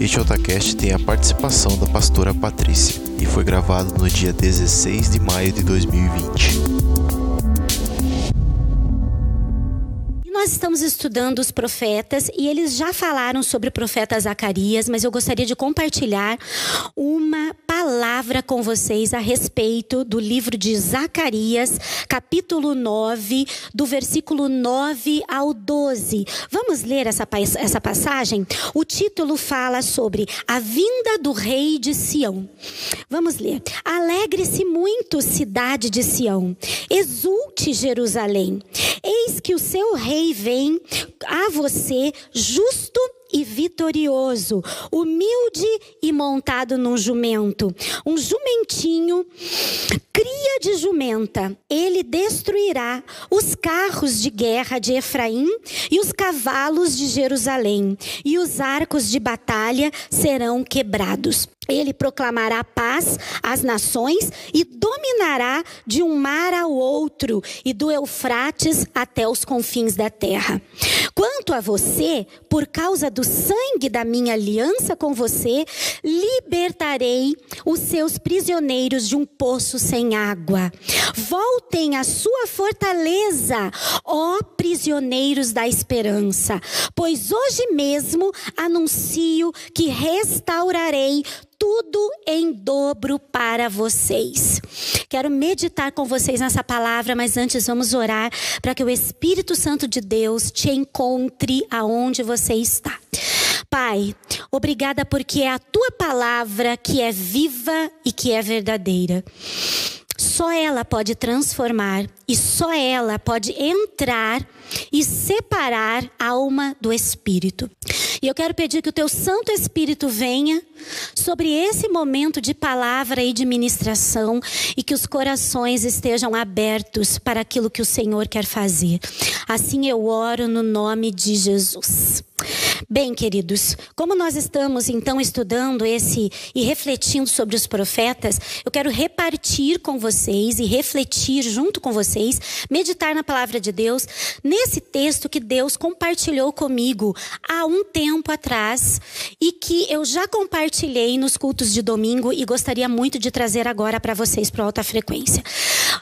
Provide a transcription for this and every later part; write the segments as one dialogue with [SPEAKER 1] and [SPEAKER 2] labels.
[SPEAKER 1] Este Otacast tem a participação da pastora Patrícia e foi gravado no dia 16 de maio de 2020.
[SPEAKER 2] nós estamos estudando os profetas e eles já falaram sobre o profeta Zacarias, mas eu gostaria de compartilhar uma palavra com vocês a respeito do livro de Zacarias, capítulo 9, do versículo 9 ao 12. Vamos ler essa, essa passagem? O título fala sobre a vinda do rei de Sião. Vamos ler. Alegre-se muito, cidade de Sião. Exulte, Jerusalém. Eis que o seu rei vem a você justo e vitorioso, humilde e montado num jumento, um jumentinho, cria de jumenta. Ele destruirá os carros de guerra de Efraim e os cavalos de Jerusalém, e os arcos de batalha serão quebrados. Ele proclamará paz às nações e dominará de um mar ao outro e do Eufrates até os confins da terra. Quanto a você, por causa do sangue da minha aliança com você, libertarei os seus prisioneiros de um poço sem água. Voltem à sua fortaleza, ó prisioneiros da esperança, pois hoje mesmo anuncio que restaurarei tudo em dobro para vocês. Quero meditar com vocês nessa palavra, mas antes vamos orar para que o Espírito Santo de Deus te encontre aonde você está. Pai, obrigada porque é a tua palavra que é viva e que é verdadeira. Só ela pode transformar e só ela pode entrar e separar alma do espírito. E eu quero pedir que o teu Santo Espírito venha sobre esse momento de palavra e de ministração e que os corações estejam abertos para aquilo que o Senhor quer fazer. Assim eu oro no nome de Jesus. Bem, queridos, como nós estamos então estudando esse e refletindo sobre os profetas, eu quero repartir com vocês e refletir junto com vocês, meditar na palavra de Deus, nesse texto que Deus compartilhou comigo há um tempo atrás e que eu já compartilhei nos cultos de domingo e gostaria muito de trazer agora para vocês para alta frequência.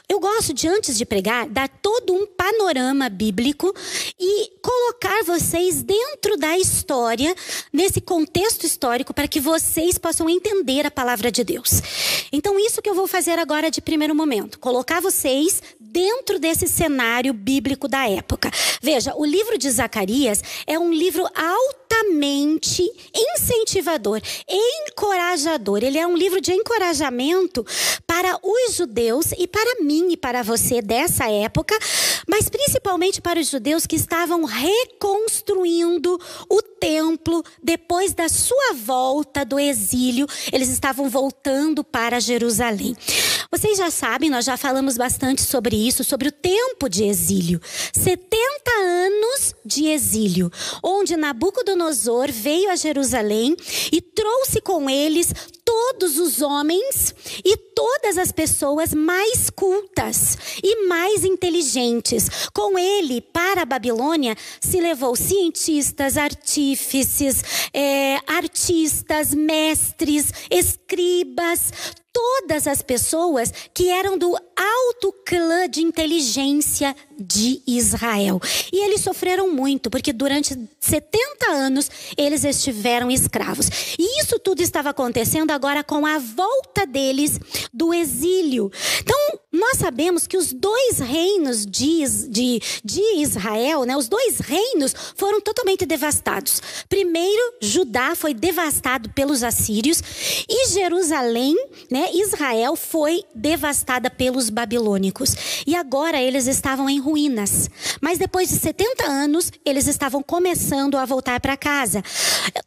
[SPEAKER 2] Eu gosto de antes de pregar dar todo um panorama bíblico e colocar vocês dentro da história, nesse contexto histórico, para que vocês possam entender a palavra de Deus. Então, isso que eu vou fazer agora de primeiro momento, colocar vocês dentro desse cenário bíblico da época. Veja, o livro de Zacarias é um livro altamente incentivador, encorajador. Ele é um livro de encorajamento para os judeus e para mim e para você dessa época, mas principalmente para os judeus que estavam reconstruindo o templo depois da sua volta do exílio. Eles estavam voltando para Jerusalém. Vocês já sabem, nós já falamos bastante sobre isso, sobre o tempo de exílio. 70 anos de exílio, onde Nabucodonosor veio a Jerusalém e trouxe com eles todos os homens e todas as pessoas mais cultas e mais inteligentes. Com ele, para a Babilônia, se levou cientistas, artífices, é, artistas, mestres, escribas, todas as pessoas que eram do alto clã de inteligência de Israel. E eles sofreram muito, porque durante 70 anos eles estiveram escravos. E isso tudo estava acontecendo agora com a volta deles do exílio. Então, nós sabemos que os dois reinos de, de, de Israel, né, os dois reinos foram totalmente devastados. Primeiro, Judá foi devastado pelos assírios e Jerusalém, né, Israel foi devastada pelos babilônicos. E agora eles estavam em ruínas. Mas depois de 70 anos, eles estavam começando a voltar para casa.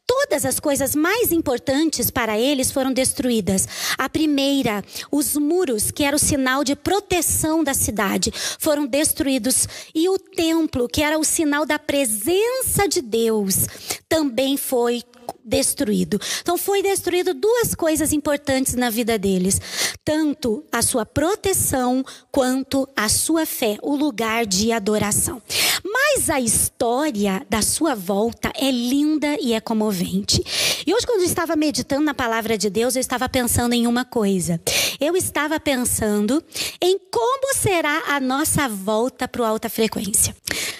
[SPEAKER 2] Todas as coisas mais importantes para eles foram destruídas. A primeira, os muros, que era o sinal de proteção da cidade, foram destruídos. E o templo, que era o sinal da presença de Deus, também foi destruído. Então foi destruído duas coisas importantes na vida deles, tanto a sua proteção quanto a sua fé, o lugar de adoração. Mas a história da sua volta é linda e é comovente. E hoje, quando eu estava meditando na palavra de Deus, eu estava pensando em uma coisa. Eu estava pensando em como será a nossa volta para o alta frequência.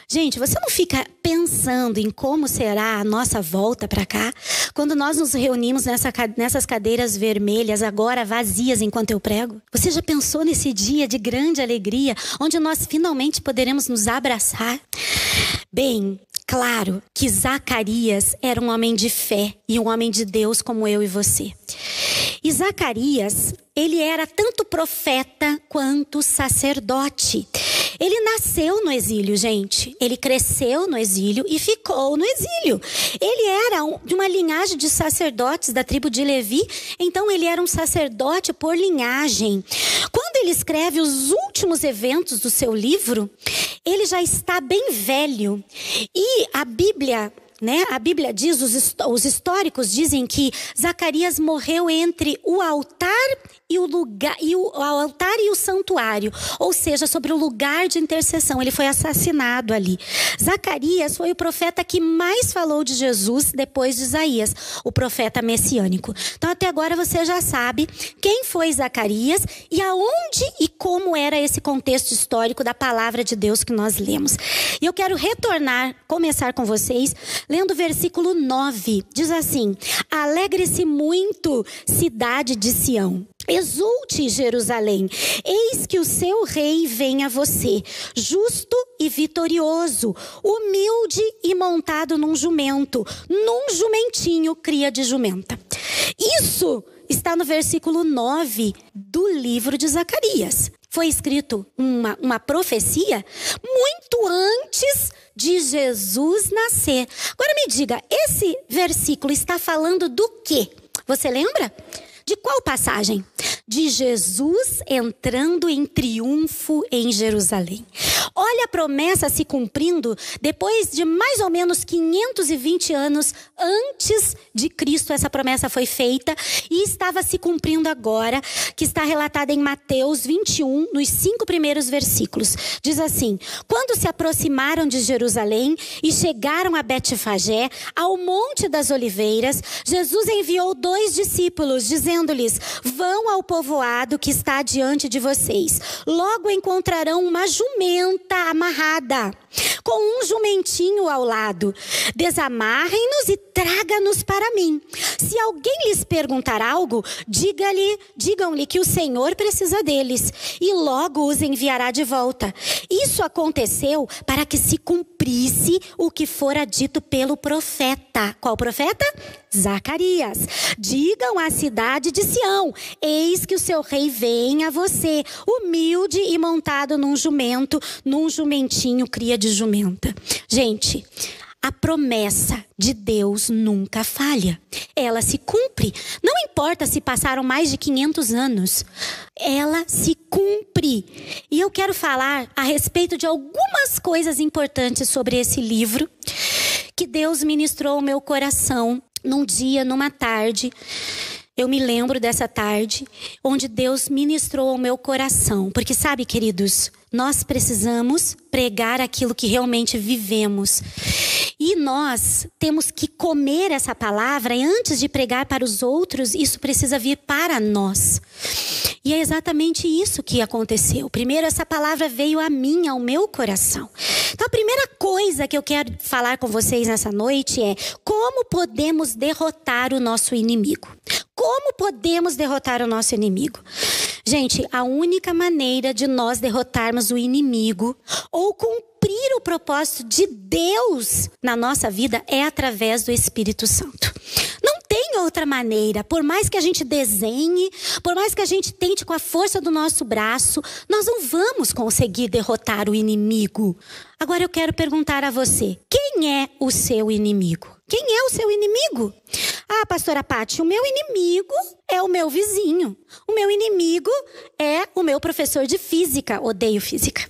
[SPEAKER 2] Gente, você não fica pensando em como será a nossa volta para cá? Quando nós nos reunimos nessa, nessas cadeiras vermelhas, agora vazias enquanto eu prego? Você já pensou nesse dia de grande alegria, onde nós finalmente poderemos nos abraçar? Bem, claro que Zacarias era um homem de fé e um homem de Deus como eu e você. E Zacarias, ele era tanto profeta quanto sacerdote. Ele nasceu no exílio, gente. Ele cresceu no exílio e ficou no exílio. Ele era de uma linhagem de sacerdotes da tribo de Levi, então ele era um sacerdote por linhagem. Quando ele escreve os últimos eventos do seu livro, ele já está bem velho. E a Bíblia né? A Bíblia diz, os, os históricos dizem que Zacarias morreu entre o altar e o lugar e o, o, altar e o santuário, ou seja, sobre o lugar de intercessão. Ele foi assassinado ali. Zacarias foi o profeta que mais falou de Jesus depois de Isaías, o profeta messiânico. Então até agora você já sabe quem foi Zacarias e aonde e como era esse contexto histórico da palavra de Deus que nós lemos. E eu quero retornar, começar com vocês lendo o versículo 9. Diz assim: Alegre-se muito, cidade de Sião. Exulte, Jerusalém, eis que o seu rei vem a você, justo e vitorioso, humilde e montado num jumento, num jumentinho cria de jumenta. Isso está no versículo 9 do livro de Zacarias. Foi escrito uma, uma profecia muito antes de Jesus nascer. Agora me diga, esse versículo está falando do quê? Você lembra? De qual passagem? De Jesus entrando em triunfo em Jerusalém. Olha a promessa se cumprindo depois de mais ou menos 520 anos antes de Cristo. Essa promessa foi feita e estava se cumprindo agora, que está relatada em Mateus 21, nos cinco primeiros versículos. Diz assim: Quando se aproximaram de Jerusalém e chegaram a Betfagé, ao Monte das Oliveiras, Jesus enviou dois discípulos, dizendo dizendo-lhes: Vão ao povoado que está diante de vocês. Logo encontrarão uma jumenta amarrada, com um jumentinho ao lado. Desamarrem-nos e traga-nos para mim. Se alguém lhes perguntar algo, diga-lhe, digam-lhe que o Senhor precisa deles e logo os enviará de volta. Isso aconteceu para que se cumprisse o que fora dito pelo profeta. Qual profeta? Zacarias. Digam à cidade de Sião: Eis que o seu rei vem a você, humilde e montado num jumento, num jumentinho cria de jumenta. Gente, a promessa de Deus nunca falha. Ela se cumpre. Não importa se passaram mais de 500 anos. Ela se cumpre. E eu quero falar a respeito de algumas coisas importantes sobre esse livro que Deus ministrou ao meu coração num dia, numa tarde. Eu me lembro dessa tarde onde Deus ministrou ao meu coração. Porque, sabe, queridos, nós precisamos pregar aquilo que realmente vivemos. E nós temos que comer essa palavra e antes de pregar para os outros, isso precisa vir para nós. E é exatamente isso que aconteceu. Primeiro, essa palavra veio a mim, ao meu coração. Então, a primeira coisa que eu quero falar com vocês nessa noite é como podemos derrotar o nosso inimigo. Como podemos derrotar o nosso inimigo? Gente, a única maneira de nós derrotarmos o inimigo ou cumprir o propósito de Deus na nossa vida é através do Espírito Santo. Não tem outra maneira. Por mais que a gente desenhe, por mais que a gente tente com a força do nosso braço, nós não vamos conseguir derrotar o inimigo. Agora eu quero perguntar a você: quem é o seu inimigo? Quem é o seu inimigo? Ah, pastora Pati, o meu inimigo é o meu vizinho. O meu inimigo é o meu professor de física. Odeio física.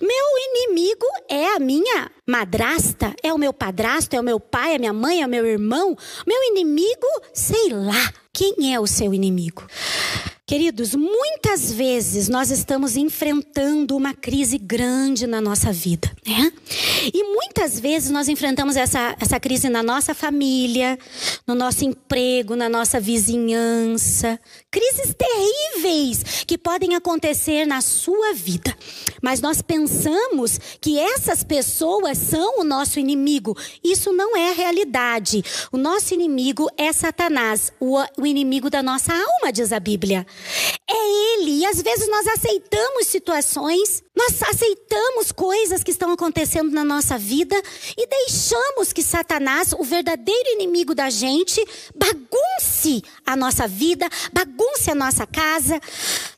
[SPEAKER 2] Meu inimigo é a minha madrasta, é o meu padrasto, é o meu pai, é a minha mãe, é o meu irmão. Meu inimigo, sei lá. Quem é o seu inimigo? Queridos, muitas vezes nós estamos enfrentando uma crise grande na nossa vida, né? E muitas vezes nós enfrentamos essa, essa crise na nossa família, no nosso emprego, na nossa vizinhança. Crises terríveis que podem acontecer na sua vida. Mas nós pensamos que essas pessoas são o nosso inimigo. Isso não é a realidade. O nosso inimigo é Satanás, o, o inimigo da nossa alma, diz a Bíblia. É ele. E às vezes nós aceitamos situações, nós aceitamos coisas que estão acontecendo na nossa vida e deixamos que Satanás, o verdadeiro inimigo da gente, bagunce a nossa vida, bagunce a nossa casa.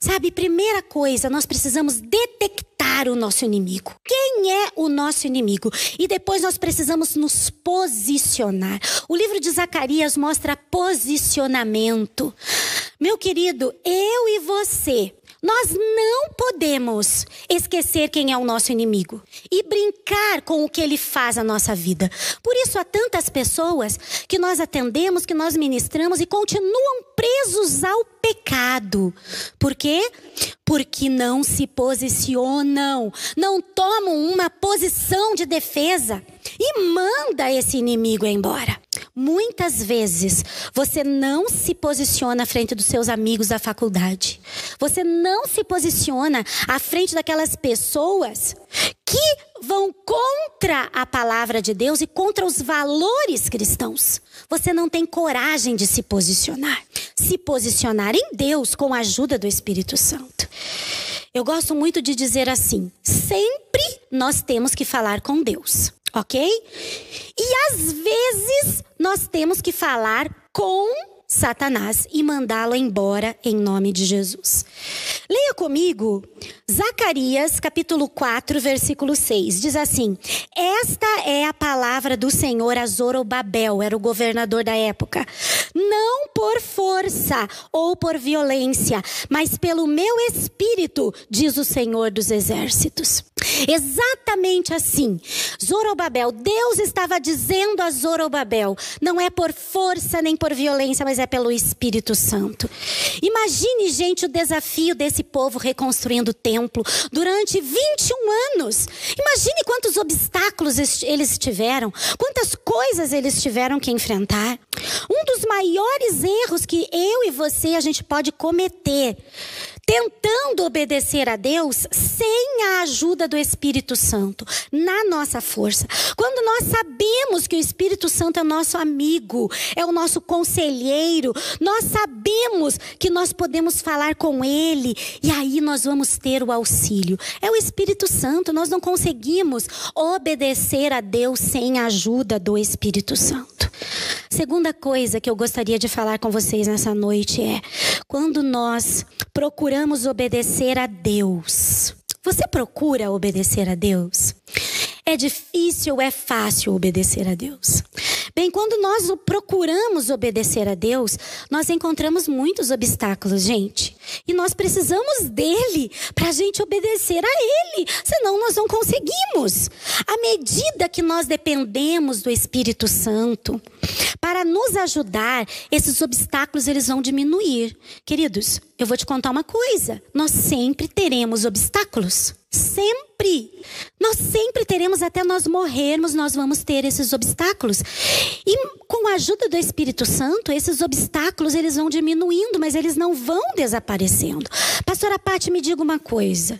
[SPEAKER 2] Sabe, primeira coisa, nós precisamos detectar o nosso inimigo. Quem é o nosso inimigo? E depois nós precisamos nos posicionar. O livro de Zacarias mostra posicionamento. Meu querido, eu e você nós não podemos esquecer quem é o nosso inimigo e brincar com o que ele faz na nossa vida. Por isso, há tantas pessoas que nós atendemos, que nós ministramos e continuam presos ao pecado. Por quê? Porque não se posicionam, não tomam uma posição de defesa e manda esse inimigo embora. Muitas vezes você não se posiciona à frente dos seus amigos da faculdade. Você não se posiciona à frente daquelas pessoas que vão contra a palavra de Deus e contra os valores cristãos. Você não tem coragem de se posicionar. Se posicionar em Deus com a ajuda do Espírito Santo. Eu gosto muito de dizer assim: sempre nós temos que falar com Deus ok? E às vezes nós temos que falar com Satanás e mandá-lo embora em nome de Jesus. Leia comigo Zacarias capítulo 4, versículo 6. Diz assim: Esta é a palavra do Senhor a Zorobabel, era o governador da época. Não por força ou por violência, mas pelo meu espírito, diz o Senhor dos exércitos. Exatamente assim. Zorobabel, Deus estava dizendo a Zorobabel: não é por força nem por violência, mas é pelo Espírito Santo. Imagine, gente, o desafio desse povo reconstruindo o templo durante 21 anos. Imagine quantos obstáculos eles tiveram, quantas coisas eles tiveram que enfrentar. Um dos maiores erros que eu e você a gente pode cometer tentando obedecer a Deus sem a ajuda do Espírito Santo, na nossa força. Quando nós sabemos que o Espírito Santo é nosso amigo, é o nosso conselheiro, nós sabemos que nós podemos falar com ele e aí nós vamos ter o auxílio. É o Espírito Santo, nós não conseguimos obedecer a Deus sem a ajuda do Espírito Santo. Segunda coisa que eu gostaria de falar com vocês nessa noite é: quando nós procuramos obedecer a Deus, você procura obedecer a Deus? É difícil ou é fácil obedecer a Deus? Bem, quando nós procuramos obedecer a Deus, nós encontramos muitos obstáculos, gente. E nós precisamos dele para a gente obedecer a ele, senão nós não conseguimos. À medida que nós dependemos do Espírito Santo para nos ajudar, esses obstáculos eles vão diminuir. Queridos, eu vou te contar uma coisa: nós sempre teremos obstáculos. Sempre. Nós sempre teremos, até nós morrermos, nós vamos ter esses obstáculos. E com a ajuda do Espírito Santo, esses obstáculos eles vão diminuindo, mas eles não vão desaparecendo. Pastora Pati, me diga uma coisa.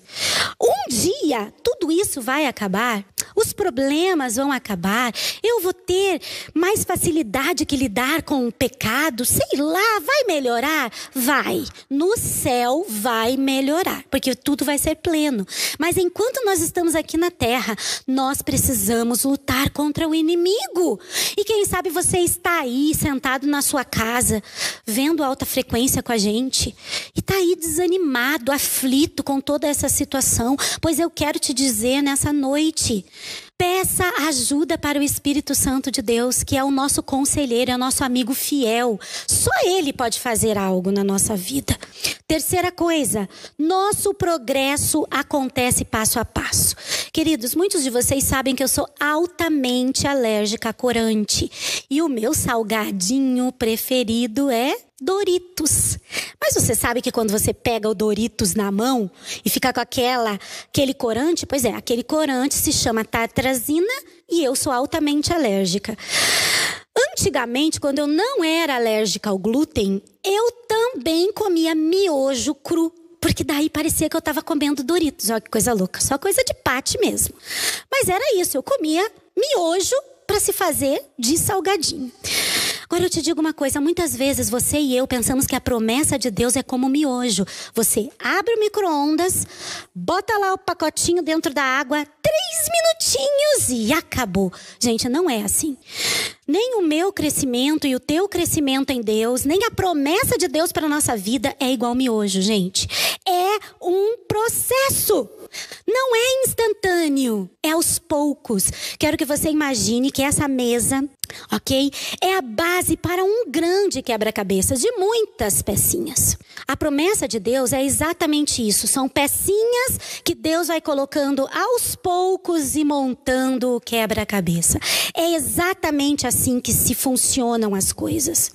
[SPEAKER 2] Um dia tudo isso vai acabar? Os problemas vão acabar? Eu vou ter mais facilidade que lidar com o pecado? Sei lá, vai melhorar? Vai. No céu vai melhorar, porque tudo vai ser pleno. Mas enquanto nós estamos aqui na terra, nós precisamos lutar contra o inimigo. E quem sabe você está aí sentado na sua casa, vendo alta frequência com a gente, e está aí desanimado, aflito com toda essa situação, pois eu quero te dizer nessa noite, Peça ajuda para o Espírito Santo de Deus, que é o nosso conselheiro, é o nosso amigo fiel. Só ele pode fazer algo na nossa vida. Terceira coisa, nosso progresso acontece passo a passo. Queridos, muitos de vocês sabem que eu sou altamente alérgica a corante. E o meu salgadinho preferido é Doritos. Mas você sabe que quando você pega o Doritos na mão e fica com aquela, aquele corante, pois é, aquele corante se chama tartrazina e eu sou altamente alérgica. Antigamente, quando eu não era alérgica ao glúten, eu também comia miojo cru. Porque daí parecia que eu estava comendo Doritos. Olha que coisa louca. Só coisa de pate mesmo. Mas era isso. Eu comia miojo para se fazer de salgadinho. Agora eu te digo uma coisa: muitas vezes você e eu pensamos que a promessa de Deus é como miojo. Você abre o micro-ondas, bota lá o pacotinho dentro da água, três minutinhos e acabou. Gente, não é assim. Nem o meu crescimento e o teu crescimento em Deus, nem a promessa de Deus para nossa vida é igual miojo, gente. É um processo. Não é instantâneo, é aos poucos. Quero que você imagine que essa mesa, ok? É a base para um grande quebra-cabeças de muitas pecinhas. A promessa de Deus é exatamente isso: são pecinhas que Deus vai colocando aos poucos e montando o quebra-cabeça. É exatamente assim que se funcionam as coisas.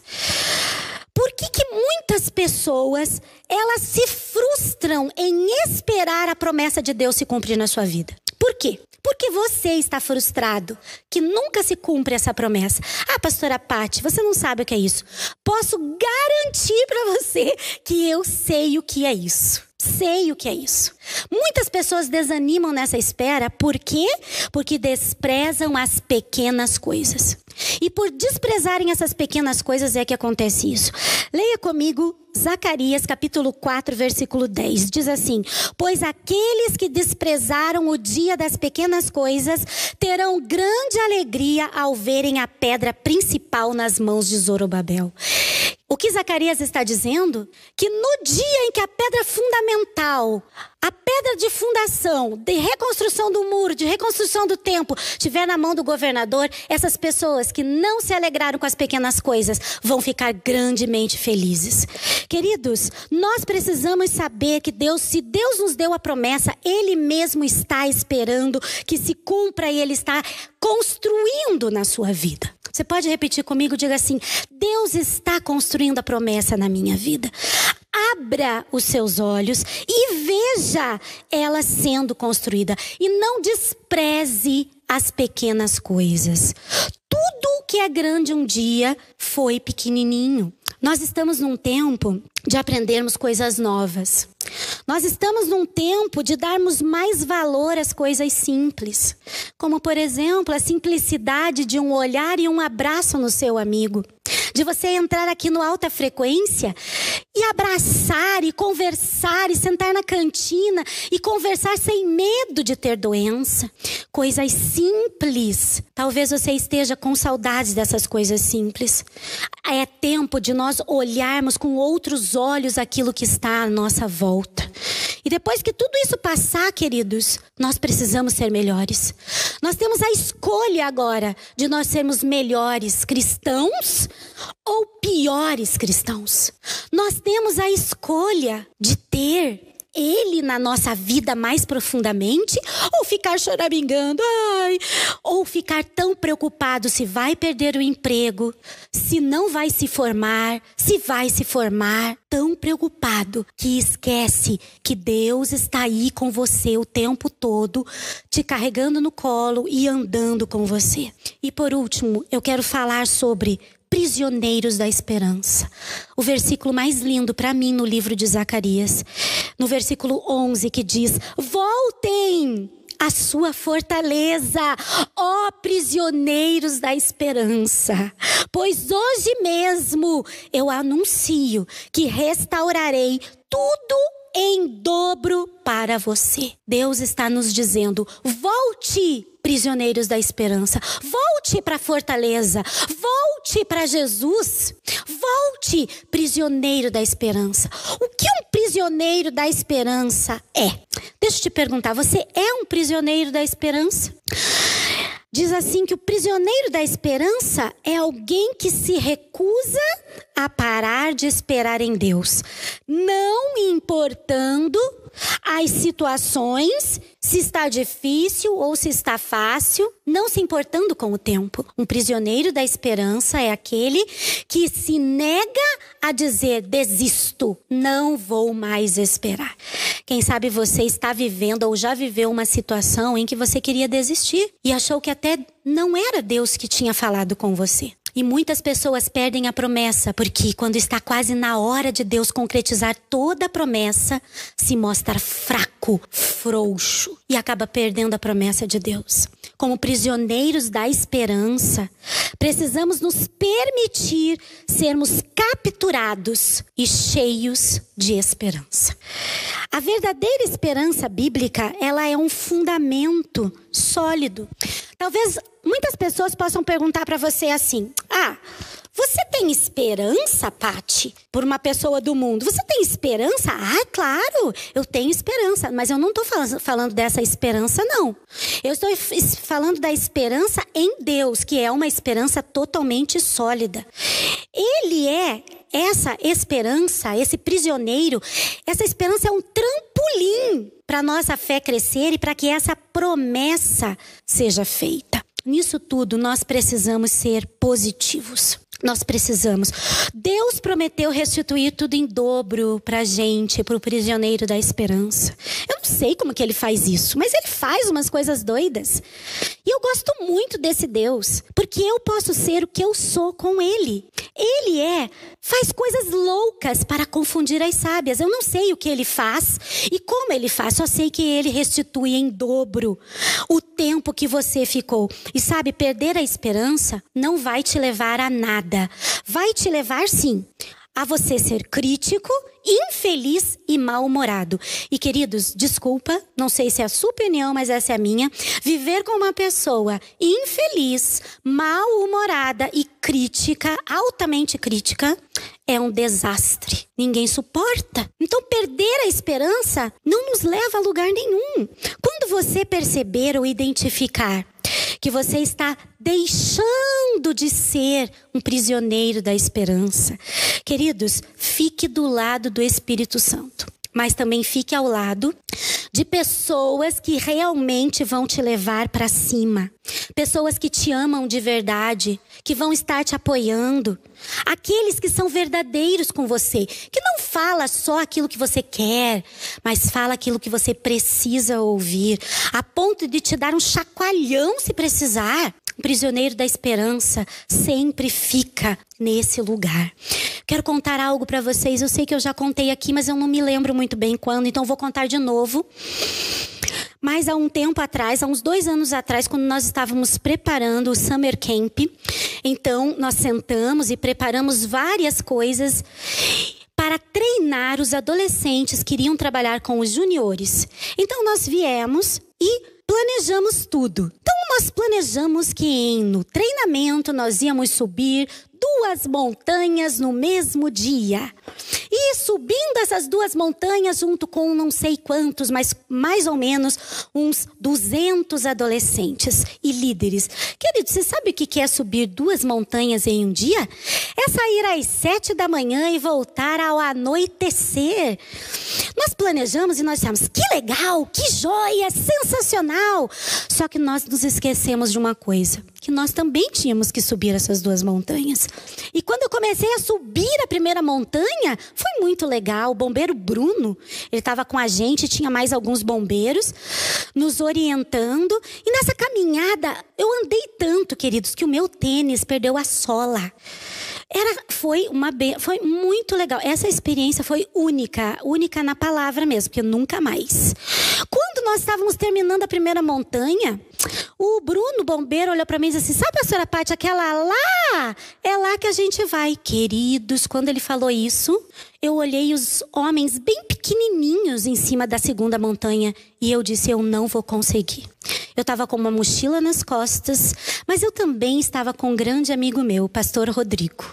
[SPEAKER 2] Por que, que muitas pessoas elas se frustram em esperar a promessa de Deus se cumprir na sua vida? Por quê? Porque você está frustrado que nunca se cumpre essa promessa. Ah, pastora Pati, você não sabe o que é isso. Posso garantir para você que eu sei o que é isso. Sei o que é isso. Muitas pessoas desanimam nessa espera, por quê? Porque desprezam as pequenas coisas. E por desprezarem essas pequenas coisas é que acontece isso. Leia comigo Zacarias capítulo 4, versículo 10. Diz assim: Pois aqueles que desprezaram o dia das pequenas coisas terão grande alegria ao verem a pedra principal nas mãos de Zorobabel. O que Zacarias está dizendo? Que no dia em que a pedra fundamental, a pedra de fundação, de reconstrução do muro, de reconstrução do templo, estiver na mão do governador, essas pessoas que não se alegraram com as pequenas coisas vão ficar grandemente felizes. Queridos, nós precisamos saber que Deus, se Deus nos deu a promessa, Ele mesmo está esperando que se cumpra e Ele está construindo na sua vida. Você pode repetir comigo? Diga assim: Deus está construindo a promessa na minha vida. Abra os seus olhos e veja ela sendo construída. E não despreze as pequenas coisas. Tudo que é grande um dia foi pequenininho. Nós estamos num tempo de aprendermos coisas novas. Nós estamos num tempo de darmos mais valor às coisas simples, como por exemplo a simplicidade de um olhar e um abraço no seu amigo, de você entrar aqui no alta frequência e abraçar e conversar e sentar na cantina e conversar sem medo de ter doença. Coisas simples. Talvez você esteja com saudades dessas coisas simples. É tempo de nós olharmos com outros olhos aquilo que está à nossa volta. E depois que tudo isso passar, queridos, nós precisamos ser melhores. Nós temos a escolha agora de nós sermos melhores cristãos ou piores cristãos. Nós temos a escolha de ter ele na nossa vida mais profundamente ou ficar choramingando, ai, ou ficar tão preocupado se vai perder o emprego, se não vai se formar, se vai se formar, tão preocupado que esquece que Deus está aí com você o tempo todo, te carregando no colo e andando com você. E por último, eu quero falar sobre prisioneiros da esperança. O versículo mais lindo para mim no livro de Zacarias, no versículo 11, que diz: Voltem a sua fortaleza, ó prisioneiros da esperança. Pois hoje mesmo eu anuncio que restaurarei tudo em dobro para você. Deus está nos dizendo: volte prisioneiros da esperança. Volte para a fortaleza. Volte para Jesus. Volte, prisioneiro da esperança. O que um prisioneiro da esperança é? Deixa eu te perguntar: você é um prisioneiro da esperança? Diz assim que o prisioneiro da esperança é alguém que se recusa a parar de esperar em Deus, não importando as situações, se está difícil ou se está fácil, não se importando com o tempo. Um prisioneiro da esperança é aquele que se nega a dizer desisto, não vou mais esperar. Quem sabe você está vivendo ou já viveu uma situação em que você queria desistir e achou que até não era Deus que tinha falado com você. E muitas pessoas perdem a promessa, porque quando está quase na hora de Deus concretizar toda a promessa, se mostra fraco, frouxo e acaba perdendo a promessa de Deus. Como prisioneiros da esperança, precisamos nos permitir sermos capturados e cheios de esperança. A verdadeira esperança bíblica, ela é um fundamento sólido. Talvez muitas pessoas possam perguntar para você assim: "Ah, você tem esperança, Pati, por uma pessoa do mundo? Você tem esperança? Ah, claro, eu tenho esperança, mas eu não estou falando dessa esperança, não. Eu estou falando da esperança em Deus, que é uma esperança totalmente sólida. Ele é essa esperança, esse prisioneiro, essa esperança é um trampolim para nossa fé crescer e para que essa promessa seja feita. Nisso tudo, nós precisamos ser positivos. Nós precisamos. Deus prometeu restituir tudo em dobro para a gente, para o prisioneiro da esperança. Eu não sei como que ele faz isso, mas ele faz umas coisas doidas. E eu gosto muito desse Deus, porque eu posso ser o que eu sou com ele. Ele é, faz coisas loucas para confundir as sábias. Eu não sei o que ele faz e como ele faz, só sei que ele restitui em dobro o tempo que você ficou. E sabe, perder a esperança não vai te levar a nada. Vai te levar, sim, a você ser crítico, infeliz e mal-humorado. E queridos, desculpa, não sei se é a sua opinião, mas essa é a minha. Viver com uma pessoa infeliz, mal-humorada e crítica, altamente crítica, é um desastre. Ninguém suporta. Então, perder a esperança não nos leva a lugar nenhum. Quando você perceber ou identificar que você está deixando de ser um prisioneiro da esperança. Queridos, fique do lado do Espírito Santo, mas também fique ao lado de pessoas que realmente vão te levar para cima, pessoas que te amam de verdade, que vão estar te apoiando, aqueles que são verdadeiros com você, que não fala só aquilo que você quer, mas fala aquilo que você precisa ouvir, a ponto de te dar um chacoalhão se precisar. O prisioneiro da esperança sempre fica nesse lugar. Quero contar algo para vocês. Eu sei que eu já contei aqui, mas eu não me lembro muito bem quando, então vou contar de novo. Mas há um tempo atrás, há uns dois anos atrás, quando nós estávamos preparando o Summer Camp, então nós sentamos e preparamos várias coisas para treinar os adolescentes que iriam trabalhar com os juniores. Então nós viemos e planejamos tudo. Então nós planejamos que no treinamento nós íamos subir duas montanhas no mesmo dia. E subindo essas duas montanhas junto com não sei quantos, mas mais ou menos uns 200 adolescentes e líderes. Querido, você sabe o que é subir duas montanhas em um dia? É sair às sete da manhã e voltar ao anoitecer. Nós planejamos e nós dissemos, que legal, que joia, sensacional. Só que nós nos esquecemos de uma coisa, que nós também tínhamos que subir essas duas montanhas. E quando eu comecei a subir a primeira montanha, foi muito legal. O bombeiro Bruno, ele estava com a gente, tinha mais alguns bombeiros nos orientando. E nessa caminhada, eu andei tanto, queridos, que o meu tênis perdeu a sola. Era, foi uma foi muito legal. Essa experiência foi única, única na palavra mesmo, porque nunca mais. Quando nós estávamos terminando a primeira montanha, o Bruno, bombeiro, olhou para mim e disse assim: Sabe a senhora Paty, aquela lá? É lá que a gente vai. Queridos, quando ele falou isso, eu olhei os homens bem pequenininhos em cima da segunda montanha e eu disse: eu não vou conseguir. Eu estava com uma mochila nas costas, mas eu também estava com um grande amigo meu, o pastor Rodrigo.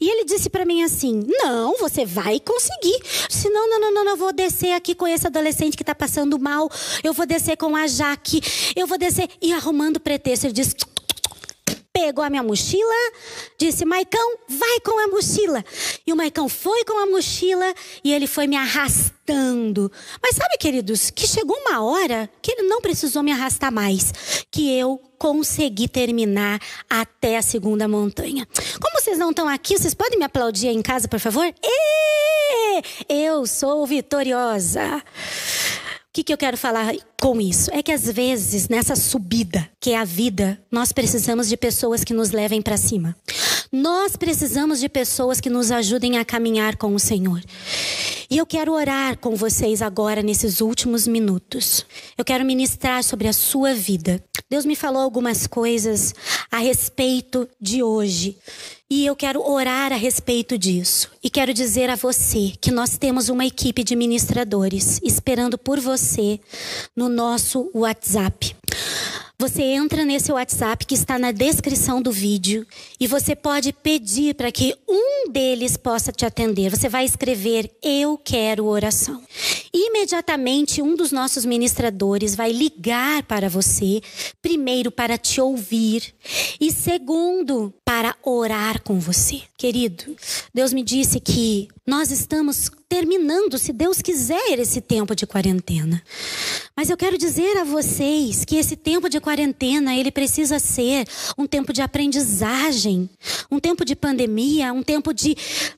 [SPEAKER 2] E ele disse para mim assim: Não, você vai conseguir. Se não, não, não, não, vou descer aqui com esse adolescente que está passando mal. Eu vou descer com a Jaque. Eu vou descer. E arrumando pretexto, ele disse pegou a minha mochila, disse: Maicão, vai com a mochila. E o Maicão foi com a mochila e ele foi me arrastando. Mas sabe, queridos, que chegou uma hora que ele não precisou me arrastar mais, que eu consegui terminar até a segunda montanha. Como vocês não estão aqui, vocês podem me aplaudir aí em casa, por favor? E eu sou vitoriosa que, que eu quero falar com isso? É que às vezes, nessa subida, que é a vida, nós precisamos de pessoas que nos levem para cima. Nós precisamos de pessoas que nos ajudem a caminhar com o Senhor. E eu quero orar com vocês agora, nesses últimos minutos. Eu quero ministrar sobre a sua vida. Deus me falou algumas coisas a respeito de hoje. E eu quero orar a respeito disso. E quero dizer a você que nós temos uma equipe de ministradores esperando por você no nosso WhatsApp. Você entra nesse WhatsApp que está na descrição do vídeo e você pode pedir para que um deles possa te atender. Você vai escrever Eu quero oração. Imediatamente, um dos nossos ministradores vai ligar para você, primeiro para te ouvir e segundo para orar com você. Querido, Deus me disse que nós estamos terminando, se Deus quiser, esse tempo de quarentena. Mas eu quero dizer a vocês que esse tempo de quarentena, ele precisa ser um tempo de aprendizagem, um tempo de pandemia, um tempo de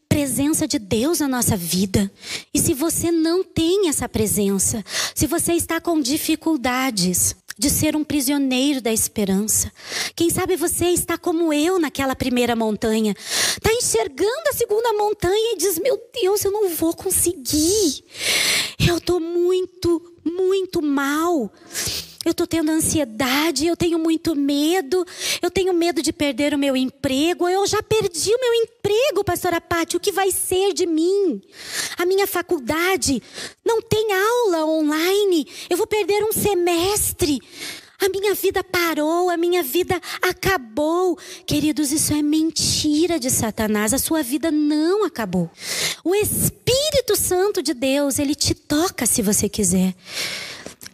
[SPEAKER 2] presença de Deus na nossa vida. E se você não tem essa presença, se você está com dificuldades, de ser um prisioneiro da esperança. Quem sabe você está como eu naquela primeira montanha, está enxergando a segunda montanha e diz: Meu Deus, eu não vou conseguir. Eu estou muito, muito mal. Eu estou tendo ansiedade, eu tenho muito medo, eu tenho medo de perder o meu emprego, eu já perdi o meu emprego, pastora Pátio, o que vai ser de mim? A minha faculdade não tem aula online, eu vou perder um semestre. A minha vida parou, a minha vida acabou. Queridos, isso é mentira de Satanás. A sua vida não acabou. O Espírito Santo de Deus, ele te toca se você quiser.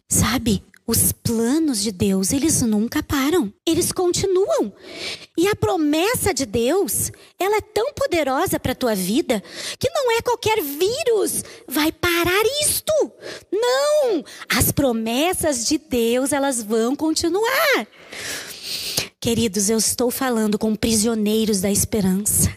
[SPEAKER 2] Sabe? Os planos de Deus, eles nunca param. Eles continuam. E a promessa de Deus, ela é tão poderosa para a tua vida que não é qualquer vírus vai parar isto. Não! As promessas de Deus, elas vão continuar. Queridos, eu estou falando com prisioneiros da esperança,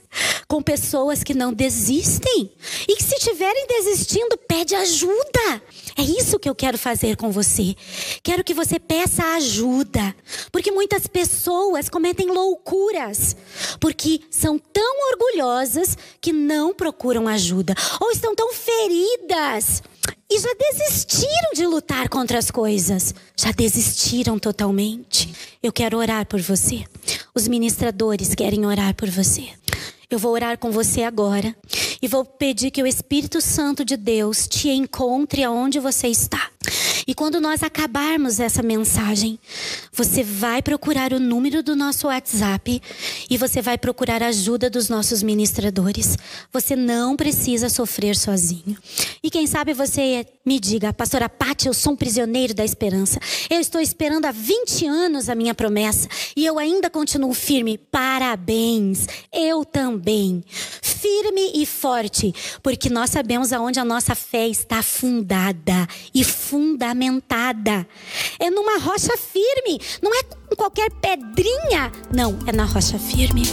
[SPEAKER 2] com pessoas que não desistem e que se estiverem desistindo, pede ajuda. É isso que eu quero fazer com você. Quero que você peça ajuda. Porque muitas pessoas cometem loucuras. Porque são tão orgulhosas que não procuram ajuda. Ou estão tão feridas e já desistiram de lutar contra as coisas. Já desistiram totalmente. Eu quero orar por você. Os ministradores querem orar por você. Eu vou orar com você agora e vou pedir que o Espírito Santo de Deus te encontre aonde você está. E quando nós acabarmos essa mensagem, você vai procurar o número do nosso WhatsApp e você vai procurar a ajuda dos nossos ministradores. Você não precisa sofrer sozinho. E quem sabe você me diga, pastora Pati, eu sou um prisioneiro da esperança. Eu estou esperando há 20 anos a minha promessa e eu ainda continuo firme. Parabéns, eu também. Firme e forte, porque nós sabemos aonde a nossa fé está fundada e fundamentada. É numa rocha firme, não é com qualquer pedrinha. Não, é na rocha firme.